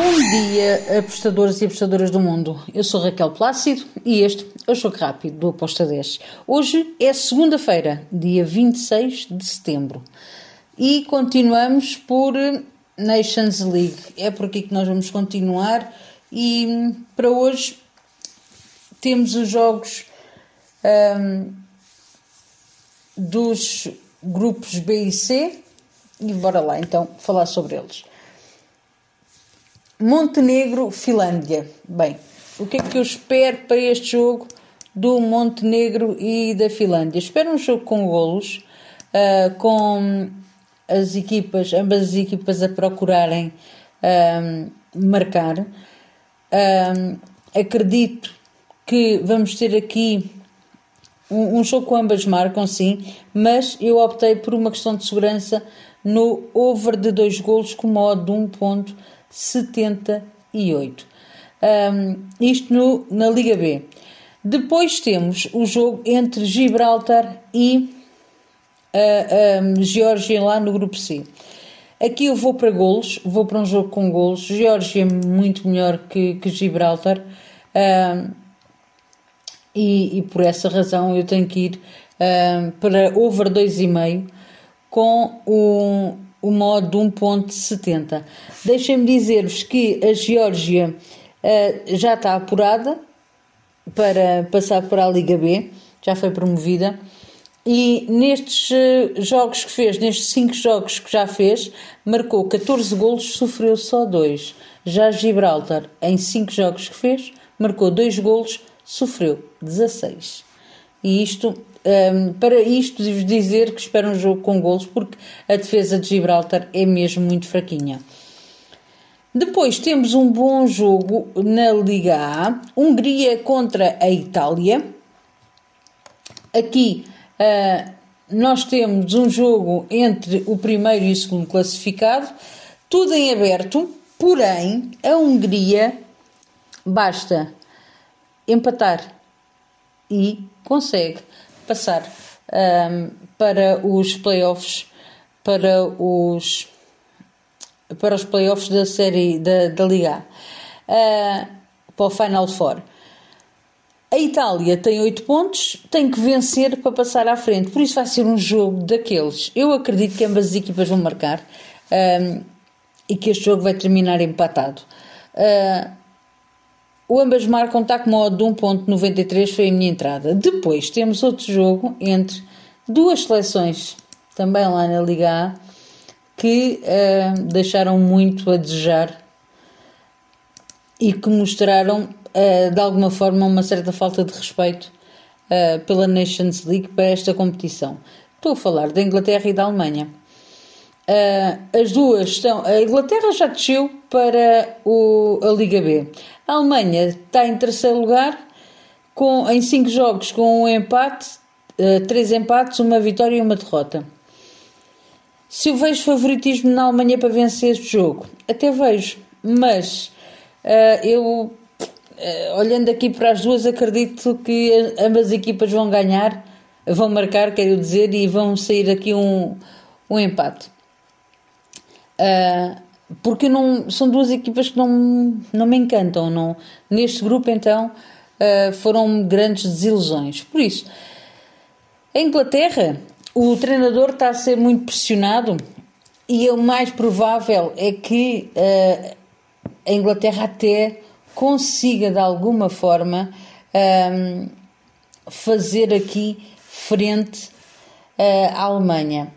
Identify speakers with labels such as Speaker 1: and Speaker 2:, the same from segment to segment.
Speaker 1: Bom dia, apostadores e apostadoras do mundo. Eu sou Raquel Plácido e este é o Choque Rápido do Aposta 10. Hoje é segunda-feira, dia 26 de setembro. E continuamos por Nations League. É por aqui que nós vamos continuar. E para hoje temos os jogos um, dos grupos B e C. E bora lá então falar sobre eles. Montenegro, Finlândia. Bem, o que é que eu espero para este jogo do Montenegro e da Finlândia? Espero um jogo com golos, uh, com as equipas, ambas as equipas a procurarem uh, marcar. Uh, acredito que vamos ter aqui um, um jogo com ambas marcam, sim, mas eu optei por uma questão de segurança no over de dois golos com modo de 1.5 78. Um, isto no, na Liga B. Depois temos o jogo entre Gibraltar e uh, um, Geórgia lá no grupo C. Aqui eu vou para golos, vou para um jogo com golos. Geórgia é muito melhor que, que Gibraltar. Um, e, e, por essa razão eu tenho que ir um, para over 2,5 com o, o modo 1.70. Deixem-me dizer-vos que a Geórgia uh, já está apurada para passar para a Liga B, já foi promovida. E nestes uh, jogos que fez, nestes 5 jogos que já fez, marcou 14 golos, sofreu só 2. Já Gibraltar, em 5 jogos que fez, marcou 2 golos, sofreu 16. E isto um, para isto, devo dizer que espero um jogo com golos, porque a defesa de Gibraltar é mesmo muito fraquinha. Depois temos um bom jogo na Liga A, Hungria contra a Itália. Aqui uh, nós temos um jogo entre o primeiro e o segundo classificado, tudo em aberto, porém a Hungria basta empatar e consegue passar um, para os playoffs, para os para os playoffs da série da, da Liga uh, para o Final Four. A Itália tem 8 pontos, tem que vencer para passar à frente, por isso vai ser um jogo daqueles. Eu acredito que ambas as equipas vão marcar um, e que este jogo vai terminar empatado. Uh, o ambas marcam tac modo de 1.93 foi a minha entrada. Depois temos outro jogo entre duas seleções, também lá na Liga A, que uh, deixaram muito a desejar e que mostraram uh, de alguma forma uma certa falta de respeito uh, pela Nations League para esta competição. Estou a falar da Inglaterra e da Alemanha. As duas estão. A Inglaterra já desceu para o, a Liga B. A Alemanha está em terceiro lugar, com, em cinco jogos, com um empate, uh, três empates, uma vitória e uma derrota. Se eu vejo favoritismo na Alemanha para vencer este jogo, até vejo, mas uh, eu, uh, olhando aqui para as duas, acredito que ambas as equipas vão ganhar, vão marcar, quero dizer, e vão sair aqui um, um empate. Uh, porque não, são duas equipas que não, não me encantam. Não, neste grupo, então, uh, foram grandes desilusões. Por isso, a Inglaterra, o treinador está a ser muito pressionado e o mais provável é que uh, a Inglaterra até consiga, de alguma forma, fazer aqui frente à Alemanha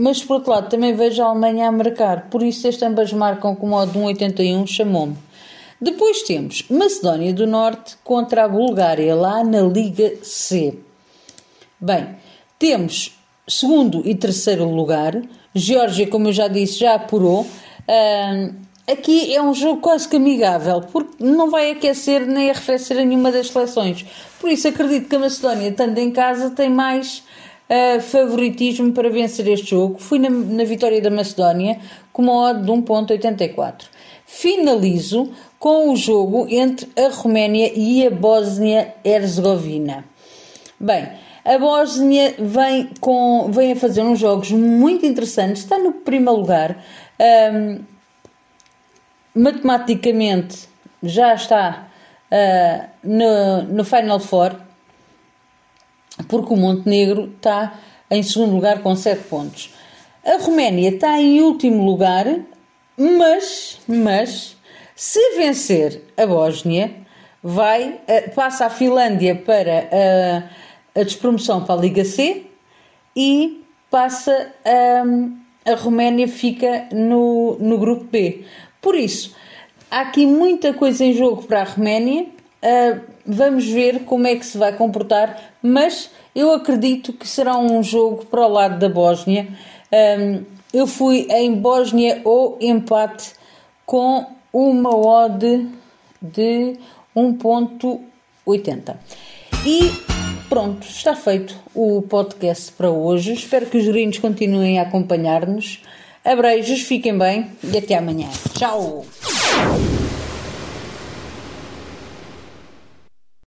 Speaker 1: mas por outro lado também vejo a Alemanha a marcar, por isso estas ambas marcam com o modo 1,81 chamou-me. Depois temos Macedónia do Norte contra a Bulgária, lá na Liga C. Bem, temos segundo e terceiro lugar, Geórgia, como eu já disse, já apurou. Aqui é um jogo quase que amigável, porque não vai aquecer nem arrefecer a nenhuma das seleções. Por isso acredito que a Macedónia, estando em casa, tem mais favoritismo para vencer este jogo. Fui na, na vitória da Macedónia com uma odd de 1.84. Finalizo com o jogo entre a Roménia e a Bósnia-Herzegovina. Bem, a Bósnia vem, com, vem a fazer uns jogos muito interessantes, está no primeiro lugar. Um, matematicamente já está uh, no, no Final Four, porque o Montenegro está em segundo lugar com 7 pontos. A Roménia está em último lugar, mas, mas se vencer a Bósnia, vai, uh, passa a Finlândia para uh, a despromoção para a Liga C e passa um, a Roménia fica no, no grupo B. Por isso, há aqui muita coisa em jogo para a Roménia. Uh, vamos ver como é que se vai comportar, mas eu acredito que será um jogo para o lado da Bósnia. Um, eu fui em Bósnia ou empate com uma odd de 1.80. E pronto, está feito o podcast para hoje. Espero que os gringos continuem a acompanhar-nos. Abreijos, fiquem bem e até amanhã. Tchau!